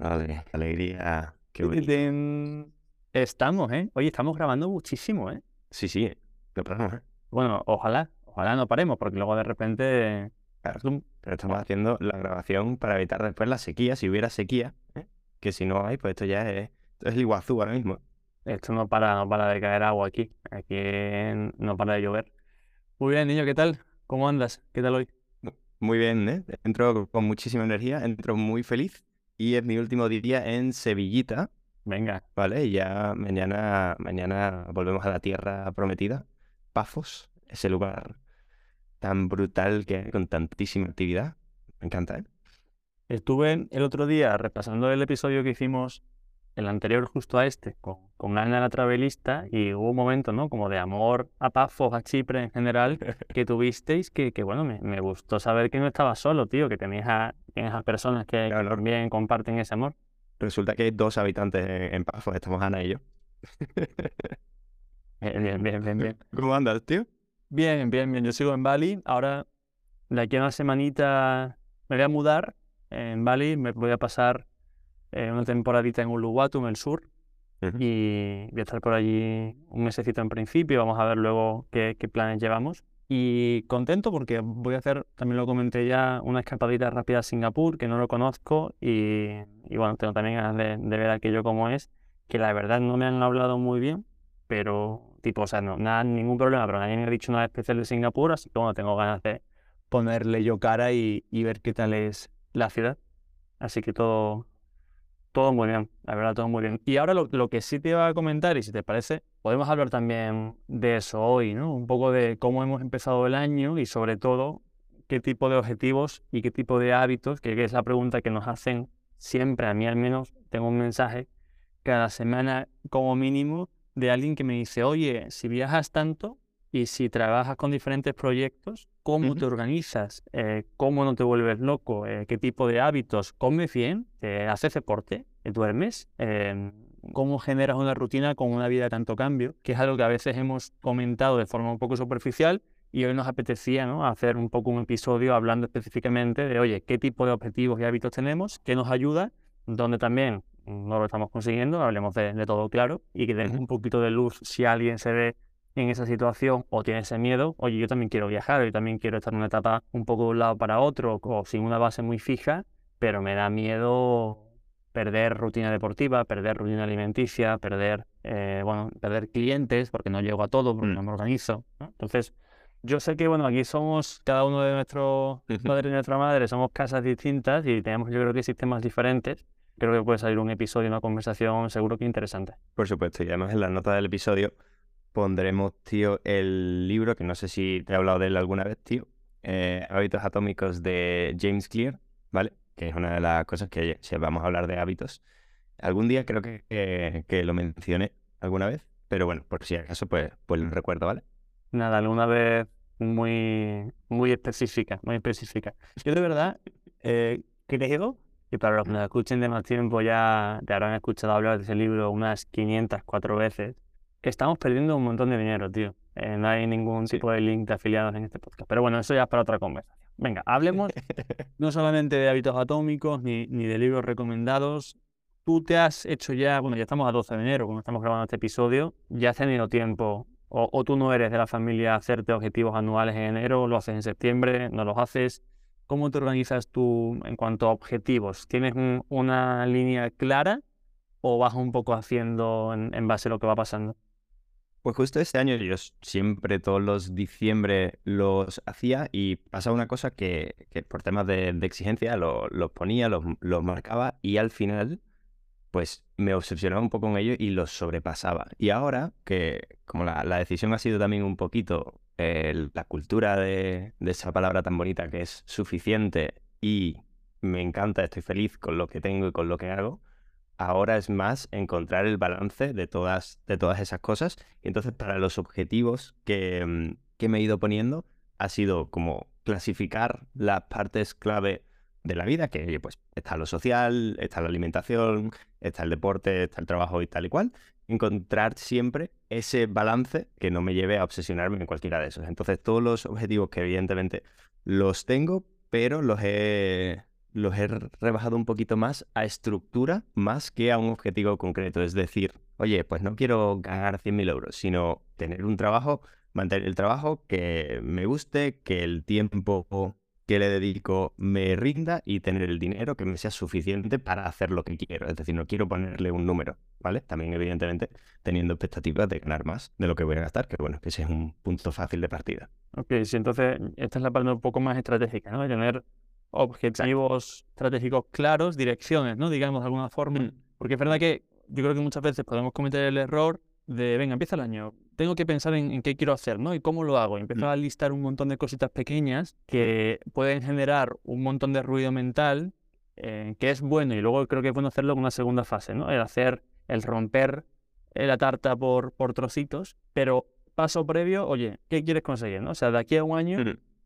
Vale, alegría. Qué bonito. Tin. Estamos, ¿eh? Oye, estamos grabando muchísimo, ¿eh? Sí, sí, no paramos, ¿eh? Bueno, ojalá, ojalá no paremos, porque luego de repente... Claro, pero estamos haciendo la grabación para evitar después la sequía, si hubiera sequía, ¿eh? que si no hay, pues esto ya es, esto es el Iguazú ahora mismo. Esto no para, no para de caer agua aquí. Aquí no para de llover. Muy bien, niño, ¿qué tal? ¿Cómo andas? ¿Qué tal hoy? Muy bien, ¿eh? Entro con muchísima energía, entro muy feliz y es mi último día en Sevillita, Venga, ¿vale? Y ya mañana, mañana volvemos a la tierra prometida, Pafos, ese lugar tan brutal que hay con tantísima actividad. Me encanta, ¿eh? estuve el otro día repasando el episodio que hicimos, el anterior justo a este, con, con Ana la Travelista, y hubo un momento, ¿no? Como de amor a Pafos, a Chipre en general, que tuvisteis, que, que bueno, me, me gustó saber que no estabas solo, tío, que tenías a, tienes a personas que Claro, no. también comparten ese amor. Resulta que hay dos habitantes en, en Pafos, estamos Ana y yo. Bien, bien, bien, bien, bien. ¿Cómo andas, tío? Bien, bien, bien. Yo sigo en Bali. Ahora, de aquí a una semanita me voy a mudar. En Bali me voy a pasar eh, una temporadita en Uluwatu, en el sur. Y voy a estar por allí un mesecito en principio. Vamos a ver luego qué, qué planes llevamos. Y contento porque voy a hacer, también lo comenté ya, una escapadita rápida a Singapur, que no lo conozco. Y, y bueno, tengo también ganas de, de ver aquello como es. Que la verdad no me han hablado muy bien, pero tipo, o sea, no, nada, ningún problema, pero nadie me ha dicho nada especial de Singapur, así que bueno, tengo ganas de ponerle yo cara y, y ver qué tal es la ciudad. Así que todo, todo muy bien, la verdad, todo muy bien. Y ahora lo, lo que sí te iba a comentar, y si te parece, podemos hablar también de eso hoy, ¿no? Un poco de cómo hemos empezado el año y sobre todo qué tipo de objetivos y qué tipo de hábitos, que que es la pregunta que nos hacen siempre, a mí al menos, tengo un mensaje cada semana como mínimo de alguien que me dice, oye, si viajas tanto y si trabajas con diferentes proyectos, ¿cómo te Ujú. organizas? Eh, ¿cómo no te vuelves loco? Eh, ¿qué tipo de hábitos? ¿Comes bien? Eh, ¿haces deporte? Eh, ¿Duermes? Eh, ¿cómo generas una rutina con una vida de tanto cambio? Que es algo que a veces hemos comentado de forma un poco superficial y hoy nos apetecía ¿no? hacer un poco un episodio hablando específicamente de, oye, ¿qué tipo de objetivos y hábitos tenemos? ¿Qué nos ayuda? Donde también no lo estamos consiguiendo, hablemos de, de todo claro y que demos Ujú. un poquito de luz si alguien se ve en esa situación o tiene ese miedo, oye, yo también quiero viajar, yo también quiero estar en una etapa un poco de un lado para otro o sin una base muy fija, pero me da miedo perder rutina deportiva, perder rutina alimenticia, perder, eh, bueno, perder clientes porque no llego a todo, porque Mm. no me organizo, ¿no? Entonces, yo sé que, bueno, aquí somos cada uno de nuestros padres y nuestra madre, somos casas distintas y tenemos, yo creo que sistemas diferentes. Creo que puede salir un episodio, una conversación seguro que interesante. Por supuesto, y además en la nota del episodio pondremos, tío, el libro, que no sé si te he hablado de él alguna vez, tío, eh, Hábitos Atómicos de James Clear, ¿vale? Que es una de las cosas que, si vamos a hablar de hábitos, algún día creo que, que, que lo mencioné alguna vez, pero bueno, por si acaso, pues, pues lo recuerdo, ¿vale? Nada, alguna vez muy, muy específica, muy específica. Yo de verdad eh, creo que para los que nos escuchen de más tiempo ya te habrán escuchado hablar de ese libro unas 504 veces, estamos perdiendo un montón de dinero, tío. Eh, no hay ningún Sí. tipo de link de afiliados en este podcast. Pero bueno, eso ya es para otra conversación. Venga, hablemos no solamente de hábitos atómicos ni, ni de libros recomendados. Tú te has hecho ya, bueno, ya estamos a 12 de enero cuando estamos grabando este episodio, ya has tenido tiempo, o, o tú no eres de la familia hacerte objetivos anuales en enero, lo haces en septiembre, no los haces. ¿Cómo te organizas tú en cuanto a objetivos? ¿Tienes un- una línea clara o vas un poco haciendo en, en base a lo que va pasando? Pues justo este año yo siempre todos los diciembre los hacía y pasaba una cosa que, que por temas de, exigencia lo- los ponía, los, los marcaba y al final pues me obsesionaba un poco con ello y los sobrepasaba. Y ahora que como la, la decisión ha sido también un poquito la cultura de, de esa palabra tan bonita que es suficiente y me encanta, estoy feliz con lo que tengo y con lo que hago, ahora es más encontrar el balance de todas, de todas esas cosas. Y entonces para los objetivos que, mm, que me he ido poniendo ha sido como clasificar las partes clave de la vida, que pues está lo social, está la alimentación, está el deporte, está el trabajo y tal y cual. Encontrar siempre ese balance que no me lleve a obsesionarme en cualquiera de esos. Entonces todos los objetivos que evidentemente los tengo, pero los he, los he rebajado un poquito más a estructura más que a un objetivo concreto. Es decir, oye, pues no quiero ganar 100.000 euros, sino tener un trabajo, mantener el trabajo que me guste, que el tiempo que le dedico me rinda y tener el dinero que me sea suficiente para hacer lo que quiero. Es decir, no quiero ponerle un número, ¿vale? También, evidentemente, teniendo expectativas de ganar más de lo que voy a gastar, que bueno, que ese es un punto fácil de partida. Ok, sí, entonces esta es la parte un poco más estratégica, ¿no? Tener objetivos estratégicos claros, direcciones, ¿no? Digamos de alguna forma. Mm. Porque es verdad que yo creo que muchas veces podemos cometer el error de, venga, empieza el año, tengo que pensar en, qué quiero hacer, ¿no? Y cómo lo hago. Y empezar mm. a listar un montón de cositas pequeñas que pueden generar un montón de ruido mental, eh, que es bueno. Y luego creo que es bueno hacerlo en una segunda fase, ¿no? El hacer, el romper eh, la tarta por, por trocitos, pero paso previo, oye, ¿qué quieres conseguir, no? O sea, de aquí a un año,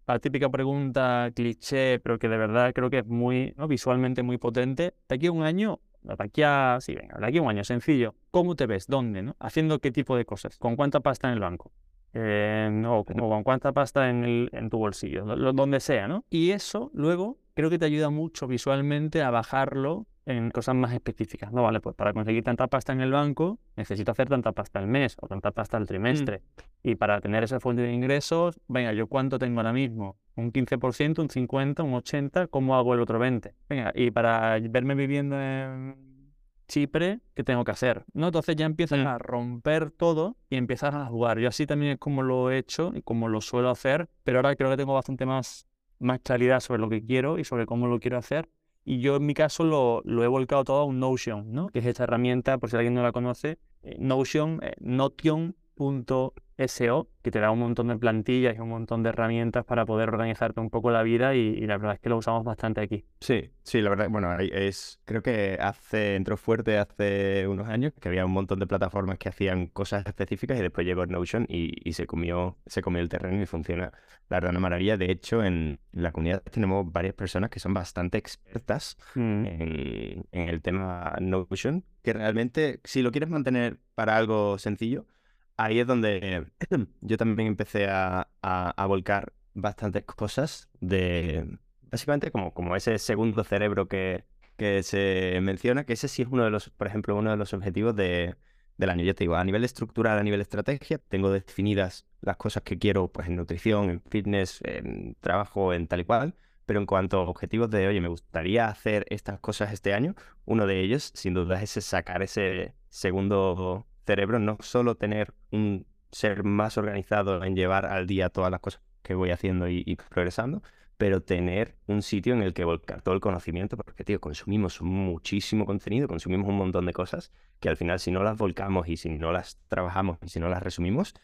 la típica pregunta cliché, pero que de verdad creo que es muy, ¿no? visualmente muy potente, de aquí a un año, de aquí a, sí, venga, de aquí a un año, sencillo. ¿Cómo te ves? ¿Dónde? ¿no? ¿Haciendo qué tipo de cosas? ¿Con cuánta pasta en el banco? Eh, o, con cuánta pasta en, el, en tu bolsillo, donde sea, ¿no? Y eso luego creo que te ayuda mucho visualmente a bajarlo en cosas más específicas. No, vale, pues para conseguir tanta pasta en el banco necesito hacer tanta pasta al mes o tanta pasta al mm. trimestre. Y para tener esa fuente de ingresos, venga, ¿yo cuánto tengo ahora mismo? ¿Un 15%, un 50%, un 80%? ¿Cómo hago el otro 20%? Venga, y para verme viviendo en Chipre, ¿qué tengo que hacer? ¿No? Entonces ya empiezas mm. a romper todo y empiezas a jugar. Yo así también es como lo he hecho y como lo suelo hacer, pero ahora creo que tengo bastante más, más claridad sobre lo que quiero y sobre cómo lo quiero hacer y yo en mi caso lo, lo, he volcado todo a un Notion, ¿no? que es esta herramienta, por si alguien no la conoce, eh, Notion, eh, Notion.com SEO, que te da un montón de plantillas y un montón de herramientas para poder organizarte un poco la vida y, la verdad es que lo usamos bastante aquí. Sí, sí, la verdad, bueno, es, creo que hace, entró fuerte hace unos años, que había un montón de plataformas que hacían cosas específicas y después llegó Notion y, se comió, se comió el terreno y funciona, la verdad, una maravilla. De hecho, en la comunidad tenemos varias personas que son bastante expertas mm. en, en el tema Notion, que realmente, si lo quieres mantener para algo sencillo, ahí es donde yo también empecé a, volcar bastantes cosas de, básicamente como, como ese segundo cerebro que, que se menciona, que ese sí es uno de los, por ejemplo, uno de los objetivos de, del año. Ya te digo, a nivel estructural, a nivel estrategia, tengo definidas las cosas que quiero, pues en nutrición, en fitness, en trabajo, en tal y cual. Pero en cuanto a objetivos de, oye, me gustaría hacer estas cosas este año, uno de ellos, sin duda, es sacar ese segundo cerebro, no solo tener un ser más organizado en llevar al día todas las cosas que voy haciendo y, progresando, pero tener un sitio en el que volcar todo el conocimiento, porque, tío, consumimos muchísimo contenido, consumimos un montón de cosas que al final, si no las volcamos y si no las trabajamos y si no las resumimos,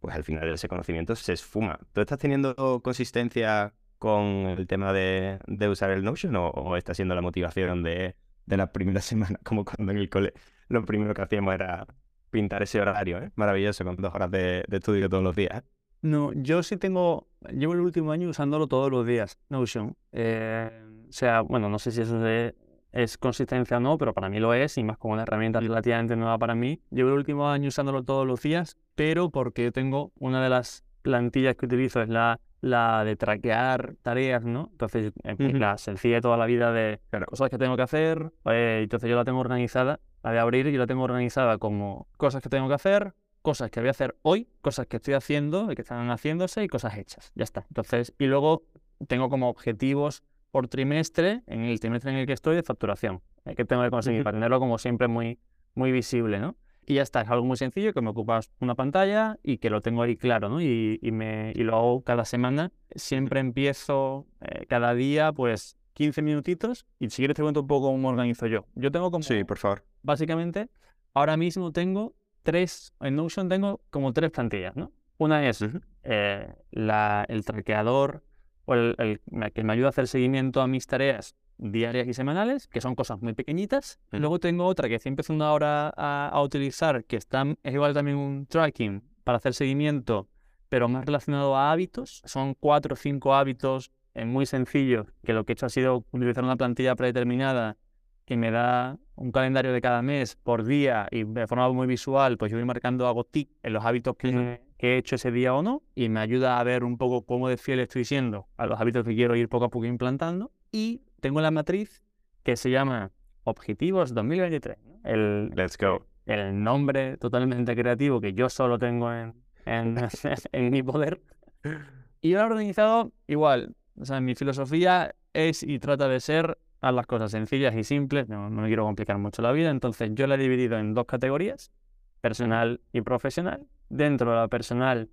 pues al final ese conocimiento se esfuma. ¿Tú estás teniendo consistencia con el tema de, usar el Notion o, está siendo la motivación de, de la primera semana, como cuando en el cole lo primero que hacíamos era pintar ese horario, ¿eh? Maravilloso, con dos horas de, estudio todos los días. ¿eh? No, yo sí tengo, llevo el último año usándolo todos los días, Notion. Eh, o sea, bueno, no sé si eso es, consistencia o no, pero para mí lo es, y más como una herramienta relativamente nueva para mí. Llevo el último año usándolo todos los días, pero porque tengo una de las plantillas que utilizo es la, la de traquear tareas, ¿no? Entonces, la sencilla de toda la vida de cosas que tengo que hacer, entonces yo la tengo organizada la de abrir yo la tengo organizada como cosas que tengo que hacer, cosas que voy a hacer hoy, cosas que estoy haciendo y que están haciéndose y cosas hechas. Ya está. Entonces, y luego tengo como objetivos por trimestre, en el trimestre en el que estoy, de facturación, eh, que tengo que conseguir para tenerlo como siempre muy, muy visible, ¿no? Y ya está, es algo muy sencillo que me ocupa una pantalla y que lo tengo ahí claro, ¿no? Y, me, y lo hago cada semana. Siempre empiezo eh, cada día, pues 15 minutitos y si quieres te cuento un poco cómo organizo yo. Yo tengo como... Sí, por favor. Básicamente, ahora mismo tengo tres, en Notion tengo como tres plantillas, ¿no? Una es eh, la, el traqueador o el, que me ayuda a hacer seguimiento a mis tareas diarias y semanales, que son cosas muy pequeñitas. Luego tengo otra que estoy empezando ahora a, a utilizar, que está, es igual también un tracking para hacer seguimiento, pero más relacionado a hábitos. Son cuatro o cinco hábitos es muy sencillo, que lo que he hecho ha sido utilizar una plantilla predeterminada que me da un calendario de cada mes por día y de forma muy visual, pues yo voy marcando, hago tic en los hábitos que, he hecho ese día o no y me ayuda a ver un poco cómo de fiel estoy siendo a los hábitos que quiero ir poco a poco implantando. Y tengo la matriz que se llama Objetivos 2023. El, Let's go. el nombre totalmente creativo que yo solo tengo en, en, en mi poder. Y yo lo he organizado igual. O sea, mi filosofía es y trata de ser a las cosas sencillas y simples. No, no me quiero complicar mucho la vida. Entonces, yo la he dividido en dos categorías: personal y profesional. Dentro de la personal,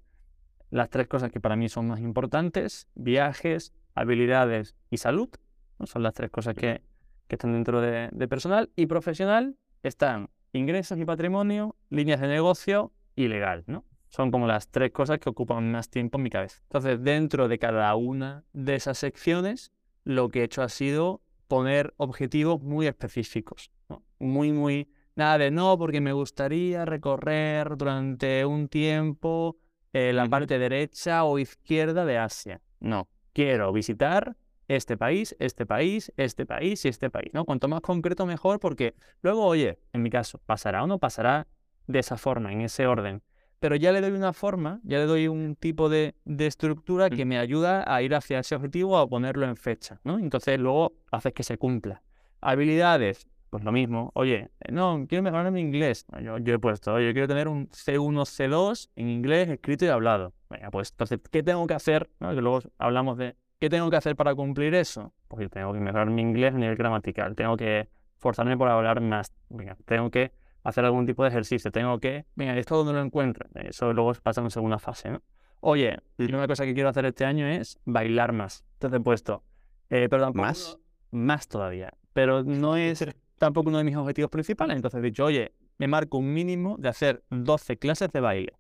las tres cosas que para mí son más importantes: viajes, habilidades y salud. ¿no? Son las tres cosas que, que están dentro de, de personal. Y profesional están ingresos y patrimonio, líneas de negocio y legal, ¿no? Son como las tres cosas que ocupan más tiempo en mi cabeza. Entonces, dentro de cada una de esas secciones, lo que he hecho ha sido poner objetivos muy específicos. ¿no? Muy, muy... Nada de no, porque me gustaría recorrer durante un tiempo eh, la parte derecha o izquierda de Asia. No, quiero visitar este país, este país, este país y este país. ¿no? Cuanto más concreto, mejor, porque luego, oye, en mi caso, pasará o no pasará de esa forma, en ese orden pero ya le doy una forma, ya le doy un tipo de, de estructura que me ayuda a ir hacia ese objetivo o a ponerlo en fecha, ¿no? Entonces luego haces que se cumpla. Habilidades, pues lo mismo. Oye, no, quiero mejorar mi inglés. Yo he puesto, oye, quiero tener un C1, C2 en inglés escrito y hablado. Venga, pues entonces, ¿qué tengo que hacer? ¿No? Que luego hablamos de, ¿qué tengo que hacer para cumplir eso? Pues yo tengo que mejorar mi inglés a nivel gramatical, tengo que forzarme por hablar más, venga, tengo que hacer algún tipo de ejercicio, tengo que, venga, esto donde lo encuentro, eso luego pasa en segunda fase, ¿no? Oye, y Mm. una cosa que quiero hacer este año es bailar más. Entonces he puesto, eh, pero tampoco ¿Más? más todavía, pero no es tampoco uno de mis objetivos principales. Entonces he dicho, oye, me marco un mínimo de hacer 12 clases de baile.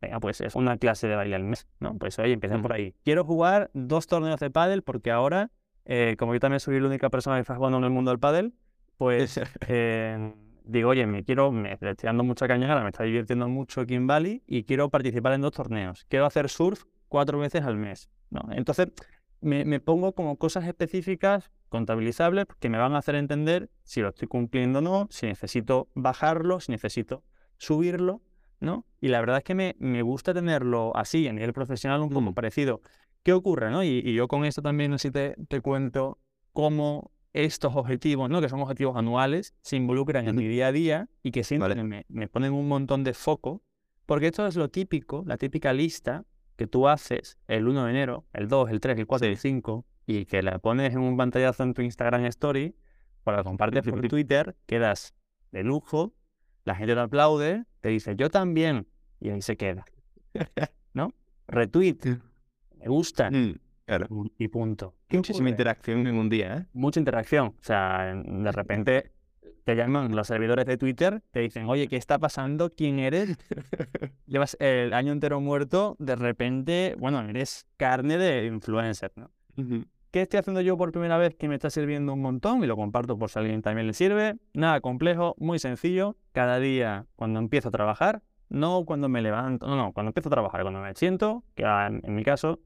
Venga, pues es una clase de baile al mes, ¿no? Pues oye, empiecen por Ujú. ahí. Quiero jugar dos torneos de pádel porque ahora, eh, como yo también soy la única persona que está jugando en el mundo del pádel, pues eh, digo, oye, me quiero, me estoy dando mucha caña, me está divirtiendo mucho aquí en Bali y quiero participar en dos torneos. Quiero hacer surf cuatro veces al mes, ¿no? Entonces, me, me pongo como cosas específicas, contabilizables, que me van a hacer entender si lo estoy cumpliendo o no, si necesito bajarlo, si necesito subirlo, ¿no? Y la verdad es que me, me gusta tenerlo así, a nivel profesional, un poco Mm. parecido. ¿Qué ocurre, no? Y, y yo con esto también así te, te cuento cómo estos objetivos, ¿no? Que son objetivos anuales, se involucran en mi día a día y que siempre Vale. me, me ponen un montón de foco, porque esto es lo típico, la típica lista que tú haces el 1 de enero, el 2, el 3, el 4, el 5, y que la pones en un pantallazo en tu Instagram Story, o la compartes por Twitter, quedas de lujo, la gente te aplaude, te dice yo también, y ahí se queda. ¿No? Retweet, me gusta, Mm, claro. y punto. ¿Qué Muchísima interacción en un día, ¿eh? mucha interacción. O sea, de repente te llaman los servidores de Twitter, te dicen, oye, ¿qué está pasando? ¿Quién eres? Llevas el año entero muerto, de repente, bueno, eres carne de influencer, ¿no? ¿Qué estoy haciendo yo por primera vez que me está sirviendo un montón? Y lo comparto por si a alguien también le sirve. Nada complejo, muy sencillo. Cada día cuando empiezo a trabajar, no cuando me levanto, no, no, cuando empiezo a trabajar, cuando me siento, que a- en, en mi caso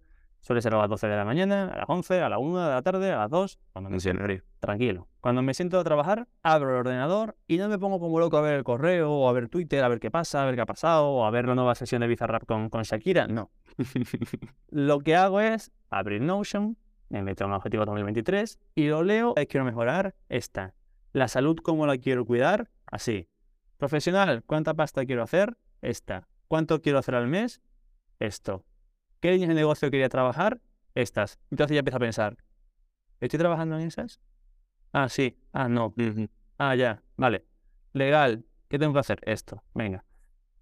suele ser a las 12 de la mañana, a las 11, a la 1 de la tarde, a las 2, cuando me Funcionario. tranquilo. Cuando me siento a trabajar, abro el ordenador y no me pongo como loco a ver el correo o a ver Twitter, a ver qué pasa, a ver qué ha pasado, o a ver la nueva sesión de Bizarrap con, con Shakira. No. Lo que hago es abrir Notion, me meto en un objetivo 2023 y lo leo. Quiero mejorar esta. La salud, ¿cómo la quiero cuidar? Así. Profesional, ¿cuánta pasta quiero hacer? Esta. ¿Cuánto quiero hacer al mes? Esto. ¿Qué líneas de negocio quería trabajar? Estas. Entonces ya empiezo a pensar, ¿estoy trabajando en esas? Ah, sí. Ah, no. Ah, ya. Vale. Legal. ¿Qué tengo que hacer? Esto. Venga.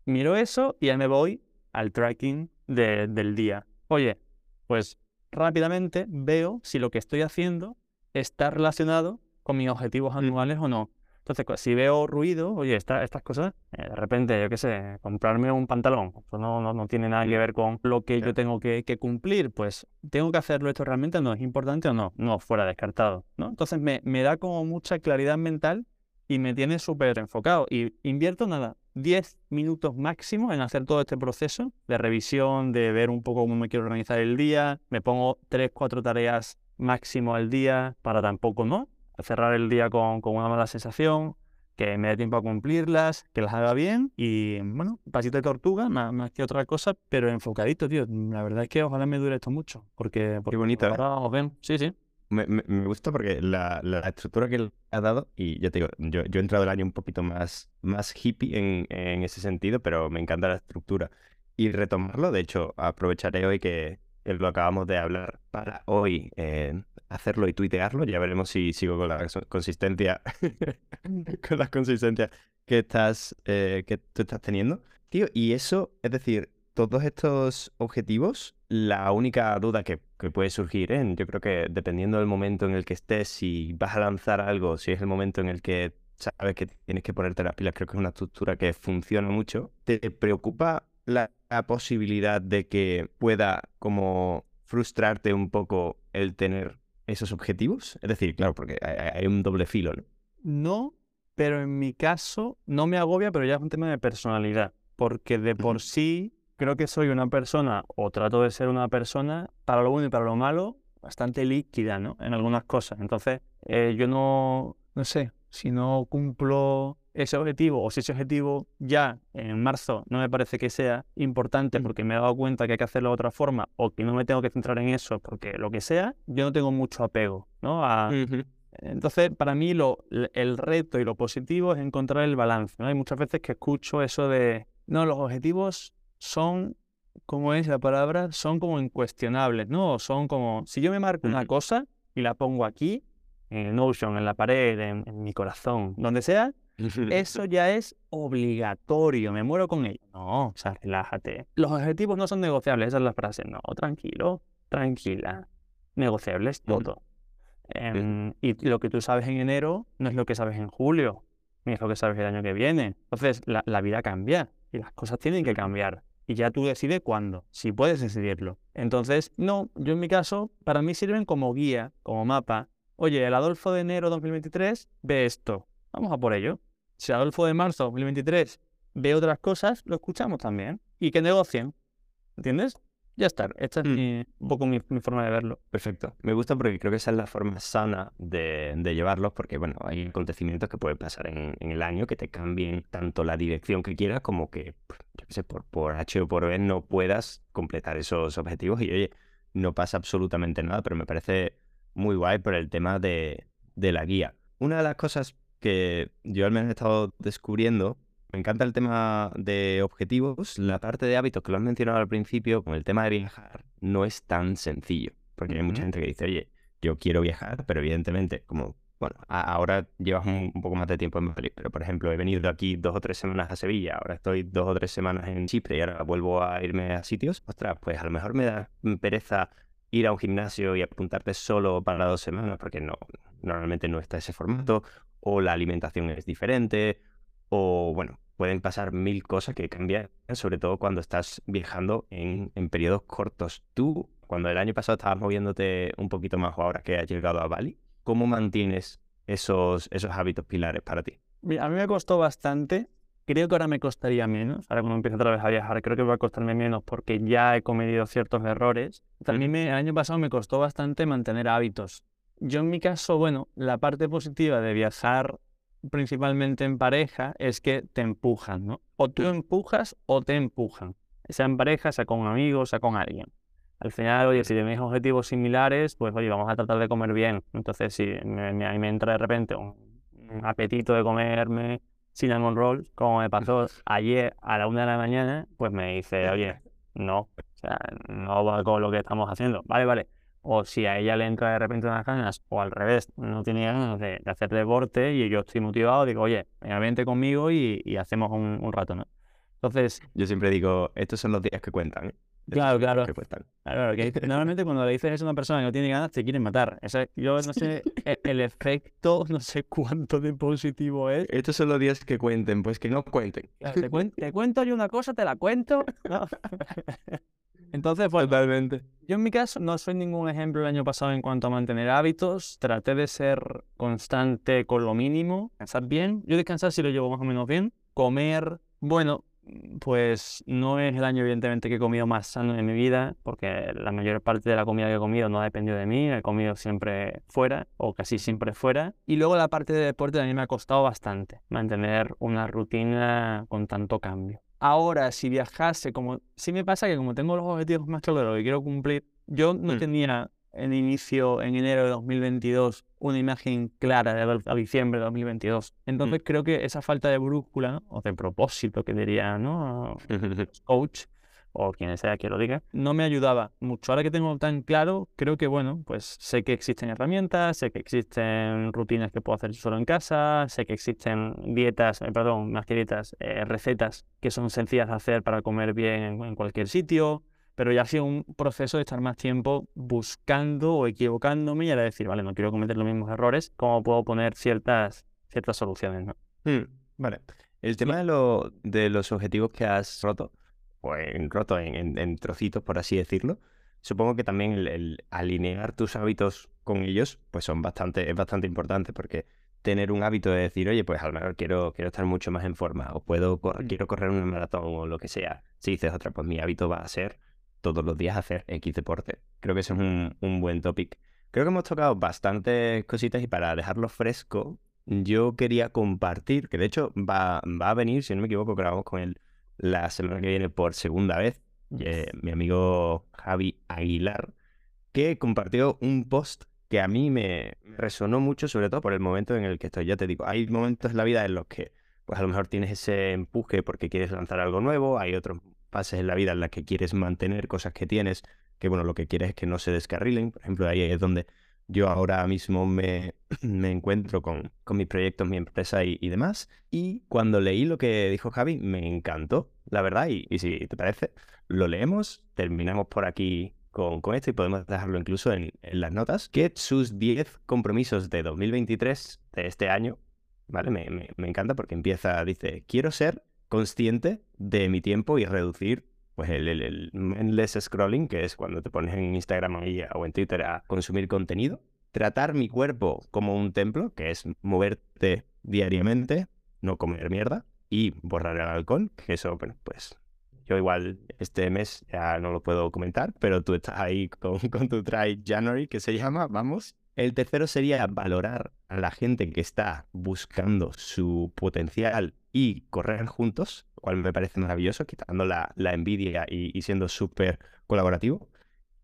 Miro eso y ya me voy al tracking de- del día. Oye, pues rápidamente veo si lo que estoy haciendo está relacionado con mis objetivos anuales o no. Entonces, cu- si veo ruido, oye, esta- estas cosas, eh, de repente, yo qué sé, comprarme un pantalón, eso no, no, no tiene nada que Mm. ver con lo que yo tengo que, que cumplir, pues, ¿tengo que hacerlo esto realmente? ¿No es importante o no? No, fuera descartado, ¿no? Entonces, me, me da como mucha claridad mental y me tiene súper enfocado. Y invierto nada, 10 minutos máximo en hacer todo este proceso de revisión, de ver un poco cómo me quiero organizar el día. Me pongo 3, 4 tareas máximo al día para tampoco, ¿no? Cerrar el día con, con una mala sensación, que me dé tiempo a cumplirlas, que las haga bien y, bueno, pasito de tortuga, más, más que otra cosa, pero enfocadito, tío. La verdad es que ojalá me dure esto mucho, porque, porque bonito, ¿eh? ahora os ven. Sí, sí. Me, gusta porque la, estructura que él ha dado, y ya te digo, yo, yo he entrado el año un poquito más, más hippie en, en ese sentido, pero me encanta la estructura. Y retomarlo, de hecho, aprovecharé hoy que, lo acabamos de hablar para hoy eh, hacerlo y tuitearlo. Ya veremos si sigo con la consistencia, con la consistencia que estás, eh, que tú estás teniendo. Tío, y eso, es decir, todos estos objetivos, la única duda que, puede surgir, ¿eh? yo creo que dependiendo del momento en el que estés, si vas a lanzar algo, si es el momento en el que sabes que tienes que ponerte las pilas, creo que es una estructura que funciona mucho, ¿te preocupa la, posibilidad de que pueda como frustrarte un poco el tener esos objetivos? Es decir, claro, porque hay, un doble filo, ¿no? No, pero en mi caso no me agobia, pero ya es un tema de personalidad, porque de por sí creo que soy una persona, o trato de ser una persona, para lo bueno y para lo malo, bastante líquida, ¿no? En algunas cosas. Entonces, eh, yo no, no sé, si no cumplo ese objetivo o si ese objetivo ya en marzo no me parece que sea importante porque me he dado cuenta que hay que hacerlo de otra forma o que no me tengo que centrar en eso porque lo que sea, yo no tengo mucho apego, ¿no? Entonces, para mí lo, el reto y lo positivo es encontrar el balance, ¿no? Hay muchas veces que escucho eso de, no, los objetivos son, como es la palabra? Son como incuestionables, ¿no? Son como, si yo me marco una cosa y la pongo aquí, en el Notion, en la pared, en, mi corazón, donde sea, eso ya es obligatorio, me muero con ello. No, o sea, relájate. Los objetivos no son negociables, esa es la frase. No, tranquilo, tranquila. Negociables todo. Em, y lo que tú sabes en enero no es lo que sabes en julio, ni es lo que sabes el año que viene. Entonces, la, la vida cambia y las cosas tienen que cambiar y ya tú decides cuándo, si puedes decidirlo. Entonces, no, yo en mi caso, para mí sirven como guía, como mapa. Oye, el Adolfo de enero 2023 ve esto, vamos a por ello. Si Adolfo de marzo 2023 ve otras cosas, lo escuchamos también. Y que negocien, ¿entiendes? Ya está, esta es mm. un poco mi, forma de verlo. Perfecto. Me gusta porque creo que esa es la forma sana de, llevarlos, porque bueno, hay acontecimientos que pueden pasar en, el año que te cambien tanto la dirección que quieras como que, yo qué sé, por, por H o por B no puedas completar esos objetivos. Y oye, no pasa absolutamente nada, pero me parece muy guay por el tema de, de la guía. Una de las cosas que yo al menos he estado descubriendo me encanta el tema de objetivos. La parte de hábitos que lo has mencionado al principio, con el tema de viajar, no es tan sencillo. Porque hay mucha gente que dice, oye, yo quiero viajar, pero evidentemente, como, bueno, ahora llevas un, poco más de tiempo en Madrid, pero por ejemplo, he venido aquí dos o tres semanas a Sevilla, ahora estoy dos o tres semanas en Chipre y ahora vuelvo a irme a sitios. Ostras, pues a lo mejor me da pereza ir a un gimnasio y apuntarte solo para dos semanas, porque no, normalmente no está ese formato, o la alimentación es diferente, o bueno, pueden pasar mil cosas que cambian, sobre todo cuando estás viajando en, periodos cortos. Tú, cuando el año pasado estabas moviéndote un poquito más o ahora que has llegado a Bali, ¿cómo mantienes esos, esos hábitos pilares para ti? A mí me costó bastante. Creo que ahora me costaría menos. Ahora cuando empiezo otra vez a viajar, creo que va a costarme menos porque ya he cometido ciertos errores. También el año pasado me costó bastante mantener hábitos. Yo en mi caso, bueno, la parte positiva de viajar principalmente en pareja es que te empujan, ¿no? O tú empujas o te empujan. Sea en pareja, sea con amigos, sea con alguien. Al final, oye, si tenéis objetivos similares, pues oye, vamos a tratar de comer bien. Entonces, si me, me, me entra de repente un, apetito de comerme cinnamon rolls, como me pasó ayer a la una de la mañana, pues me dice, oye, no, o sea, no va con lo que estamos haciendo. Vale, vale o si a ella le entra de repente unas ganas, o al revés, no tiene ganas de, hacer deporte y yo estoy motivado, digo, oye, vente conmigo y, hacemos un, rato, ¿no? Entonces... Yo siempre digo, estos son los días que cuentan. ¿eh? Claro, claro. claro que normalmente cuando le dices eso a una persona que no tiene ganas, te quieren matar. yo no sé e, el, efecto, no sé cuánto de positivo es. Estos son los días que cuenten, pues que no cuenten. te, cuento yo una cosa, te la cuento. Entonces, pues, Totalmente. Yo en mi caso no soy ningún ejemplo el año pasado en cuanto a mantener hábitos. Traté de ser constante con lo mínimo, descansar bien. Yo descansar sí lo llevo más o menos bien. Comer, bueno, pues no es el año evidentemente que he comido más sano en mi vida, porque la mayor parte de la comida que he comido no ha dependido de mí, he comido siempre fuera o casi siempre fuera. Y luego la parte de deporte mí me ha costado bastante mantener una rutina con tanto cambio. Ahora, si viajase, como sí me pasa que como tengo los objetivos más claros que quiero cumplir, yo no mm. tenía en inicio, en enero de 2022, una imagen clara de a diciembre de 2022. Entonces creo que esa falta de brújula, o de propósito que diría, ¿no? coach, o quien sea que lo diga, no me ayudaba mucho. Ahora que tengo tan claro, creo que, bueno, pues sé que existen herramientas, sé que existen rutinas que puedo hacer solo en casa, sé que existen dietas, eh, perdón, más que dietas, eh, recetas que son sencillas de hacer para comer bien en, cualquier sitio, pero ya ha sido un proceso de estar más tiempo buscando o equivocándome y ahora decir, vale, no quiero cometer los mismos errores, ¿cómo puedo poner ciertas, ciertas soluciones? ¿no? Hmm, vale. El tema de, lo, de los objetivos que has roto, o en, roto en, trocitos, por así decirlo, supongo que también el, alinear tus hábitos con ellos, pues son bastante, es bastante importante porque tener un hábito de decir, oye, pues a lo mejor quiero, quiero estar mucho más en forma, o puedo mm. quiero correr un maratón o lo que sea. Si dices otra, pues mi hábito va a ser todos los días hacer X deporte. Creo que ese es un, un buen topic. Creo que hemos tocado bastantes cositas y para dejarlo fresco, yo quería compartir, que de hecho va, va a venir, si no me equivoco, grabamos con él la semana que viene por segunda vez, eh, mi amigo Javi Aguilar, que compartió un post que a mí me resonó mucho, sobre todo por el momento en el que estoy. Ya te digo, hay momentos en la vida en los que pues a lo mejor tienes ese empuje porque quieres lanzar algo nuevo, hay otros fases en la vida en las que quieres mantener cosas que tienes, que bueno, lo que quieres es que no se descarrilen. Por ejemplo, ahí es donde yo ahora mismo me, me encuentro con, con, mis proyectos, mi empresa y, demás. Y cuando leí lo que dijo Javi, me encantó, la verdad. Y, si te parece, lo leemos, terminamos por aquí con, con esto y podemos dejarlo incluso en, las notas, que sus 10 compromisos de 2023, de este año, ¿vale? Me, me, me encanta porque empieza, dice, quiero ser consciente de mi tiempo y reducir pues el, endless scrolling, que es cuando te pones en Instagram o en Twitter a consumir contenido. Tratar mi cuerpo como un templo, que es moverte diariamente, no comer mierda, y borrar el alcohol, que eso, bueno, pues yo igual este mes ya no lo puedo comentar, pero tú estás ahí con, con tu Try January, que se llama, vamos. El tercero sería valorar a la gente que está buscando su potencial y correr juntos cual me parece maravilloso, quitando la, envidia y, siendo súper colaborativo.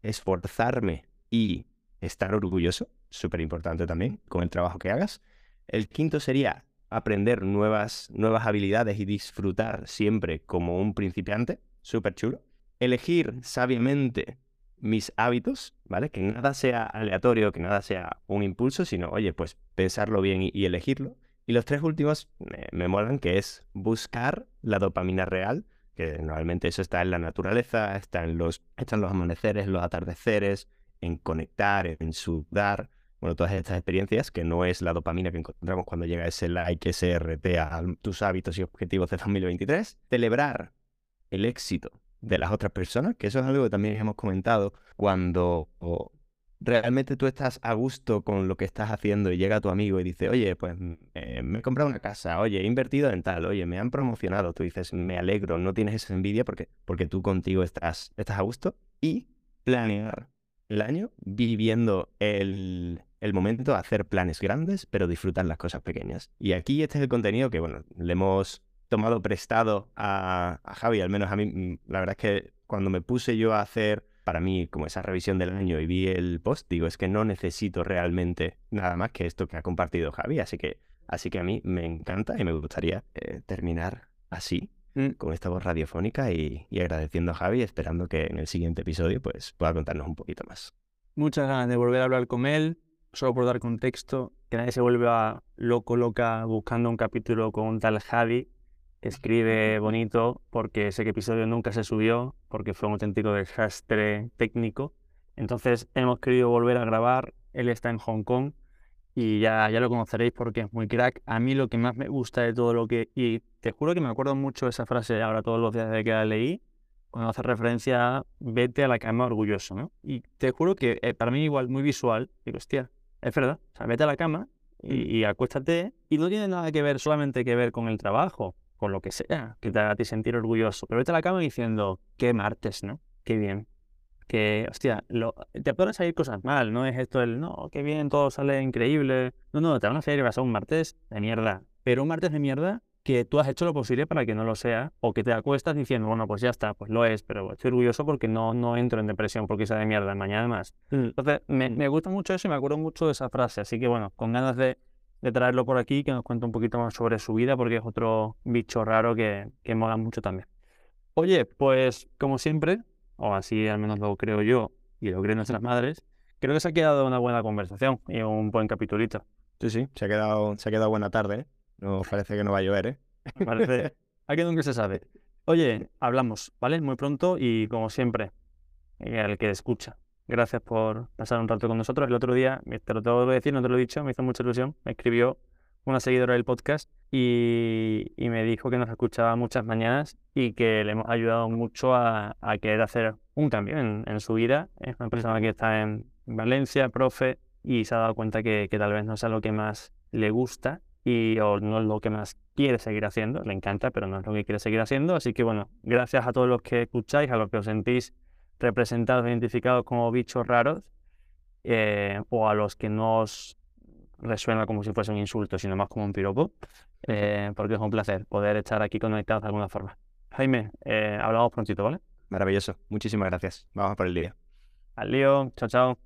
Esforzarme y estar orgulloso, súper importante también, con el trabajo que hagas. El quinto sería aprender nuevas, nuevas habilidades y disfrutar siempre como un principiante, súper chulo. Elegir sabiamente mis hábitos, ¿vale? Que nada sea aleatorio, que nada sea un impulso, sino, oye, pues pensarlo bien y elegirlo. Y los tres últimos me, me molan, que es buscar la dopamina real, que normalmente eso está en la naturaleza, está en los, están los amaneceres, los atardeceres, en conectar, en sudar, bueno, todas estas experiencias, que no es la dopamina que encontramos cuando llega ese like, ese RT a tus hábitos y objetivos de 2023. Celebrar el éxito de las otras personas, que eso es algo que también hemos comentado cuando realmente tú estás a gusto con lo que estás haciendo y llega tu amigo y dice, oye, pues eh, me he comprado una casa, oye, he invertido en tal, oye, me han promocionado, tú dices, me alegro, no tienes esa envidia porque, porque tú contigo estás, estás a gusto y planear el año viviendo el, el momento, hacer planes grandes, pero disfrutar las cosas pequeñas. Y aquí este es el contenido que, bueno, le hemos tomado prestado a, a Javi, al menos a mí, mm, la verdad es que cuando me puse yo a hacer para mí como esa revisión del año y vi el post, digo, es que no necesito realmente nada más que esto que ha compartido Javi, así que, así que a mí me encanta y me gustaría eh, terminar así, mm. con esta voz radiofónica y, agradeciendo a Javi, esperando que en el siguiente episodio pues, pueda contarnos un poquito más. Muchas ganas de volver a hablar con él, solo por dar contexto, que nadie se vuelva loco, loca buscando un capítulo con un tal Javi, escribe bonito porque ese episodio nunca se subió, porque fue un auténtico desastre técnico. Entonces hemos querido volver a grabar, él está en Hong Kong y ya, ya lo conoceréis porque es muy crack. A mí lo que más me gusta de todo lo que... Y te juro que me acuerdo mucho de esa frase ahora todos los días desde que la leí, cuando hace referencia a vete a la cama orgulloso, ¿no? Y te juro que eh, para mí igual muy visual, digo, hostia, es verdad, o sea, vete a la cama y, y acuéstate y no tiene nada que ver, solamente que ver con el trabajo con lo que sea, que te haga a ti sentir orgulloso. Pero vete a la cama diciendo, qué martes, ¿no? Qué bien. Que, hostia, lo, te pueden salir cosas mal, no es esto el, no, qué bien, todo sale increíble. No, no, te van a salir, vas a un martes de mierda. Pero un martes de mierda que tú has hecho lo posible para que no lo sea, o que te acuestas diciendo, bueno, pues ya está, pues lo es, pero estoy orgulloso porque no, no entro en depresión porque sea de mierda mañana más. Mm. Entonces, me, Mm. me gusta mucho eso y me acuerdo mucho de esa frase, así que bueno, con ganas de, de traerlo por aquí, que nos cuente un poquito más sobre su vida, porque es otro bicho raro que, que mola mucho también. Oye, pues como siempre, o así al menos lo creo yo y lo creen nuestras madres, creo que se ha quedado una buena conversación y un buen capitulito. Sí, sí, se ha quedado, se ha quedado buena tarde, ¿eh? No parece que no va a llover, ¿eh? Parece. Aquí nunca se sabe. Oye, hablamos, ¿vale? Muy pronto y como siempre, al que escucha. Gracias por pasar un rato con nosotros. El otro día, te lo tengo que decir, no te lo he dicho, me hizo mucha ilusión. Me escribió una seguidora del podcast y, y me dijo que nos escuchaba muchas mañanas y que le hemos ayudado mucho a, a querer hacer un cambio en, en su vida. Es una persona que está en Valencia, profe, y se ha dado cuenta que, que tal vez no sea lo que más le gusta y o no es lo que más quiere seguir haciendo, le encanta, pero no es lo que quiere seguir haciendo. Así que bueno, gracias a todos los que escucháis, a los que os sentís representados, identificados como bichos raros, eh, o a los que no os resuena como si fuese un insulto, sino más como un piropo, eh, porque es un placer poder estar aquí conectados de alguna forma. Jaime, eh, hablamos prontito, ¿vale? Maravilloso. Muchísimas gracias. Vamos a por el día. Al lío, chao, chao.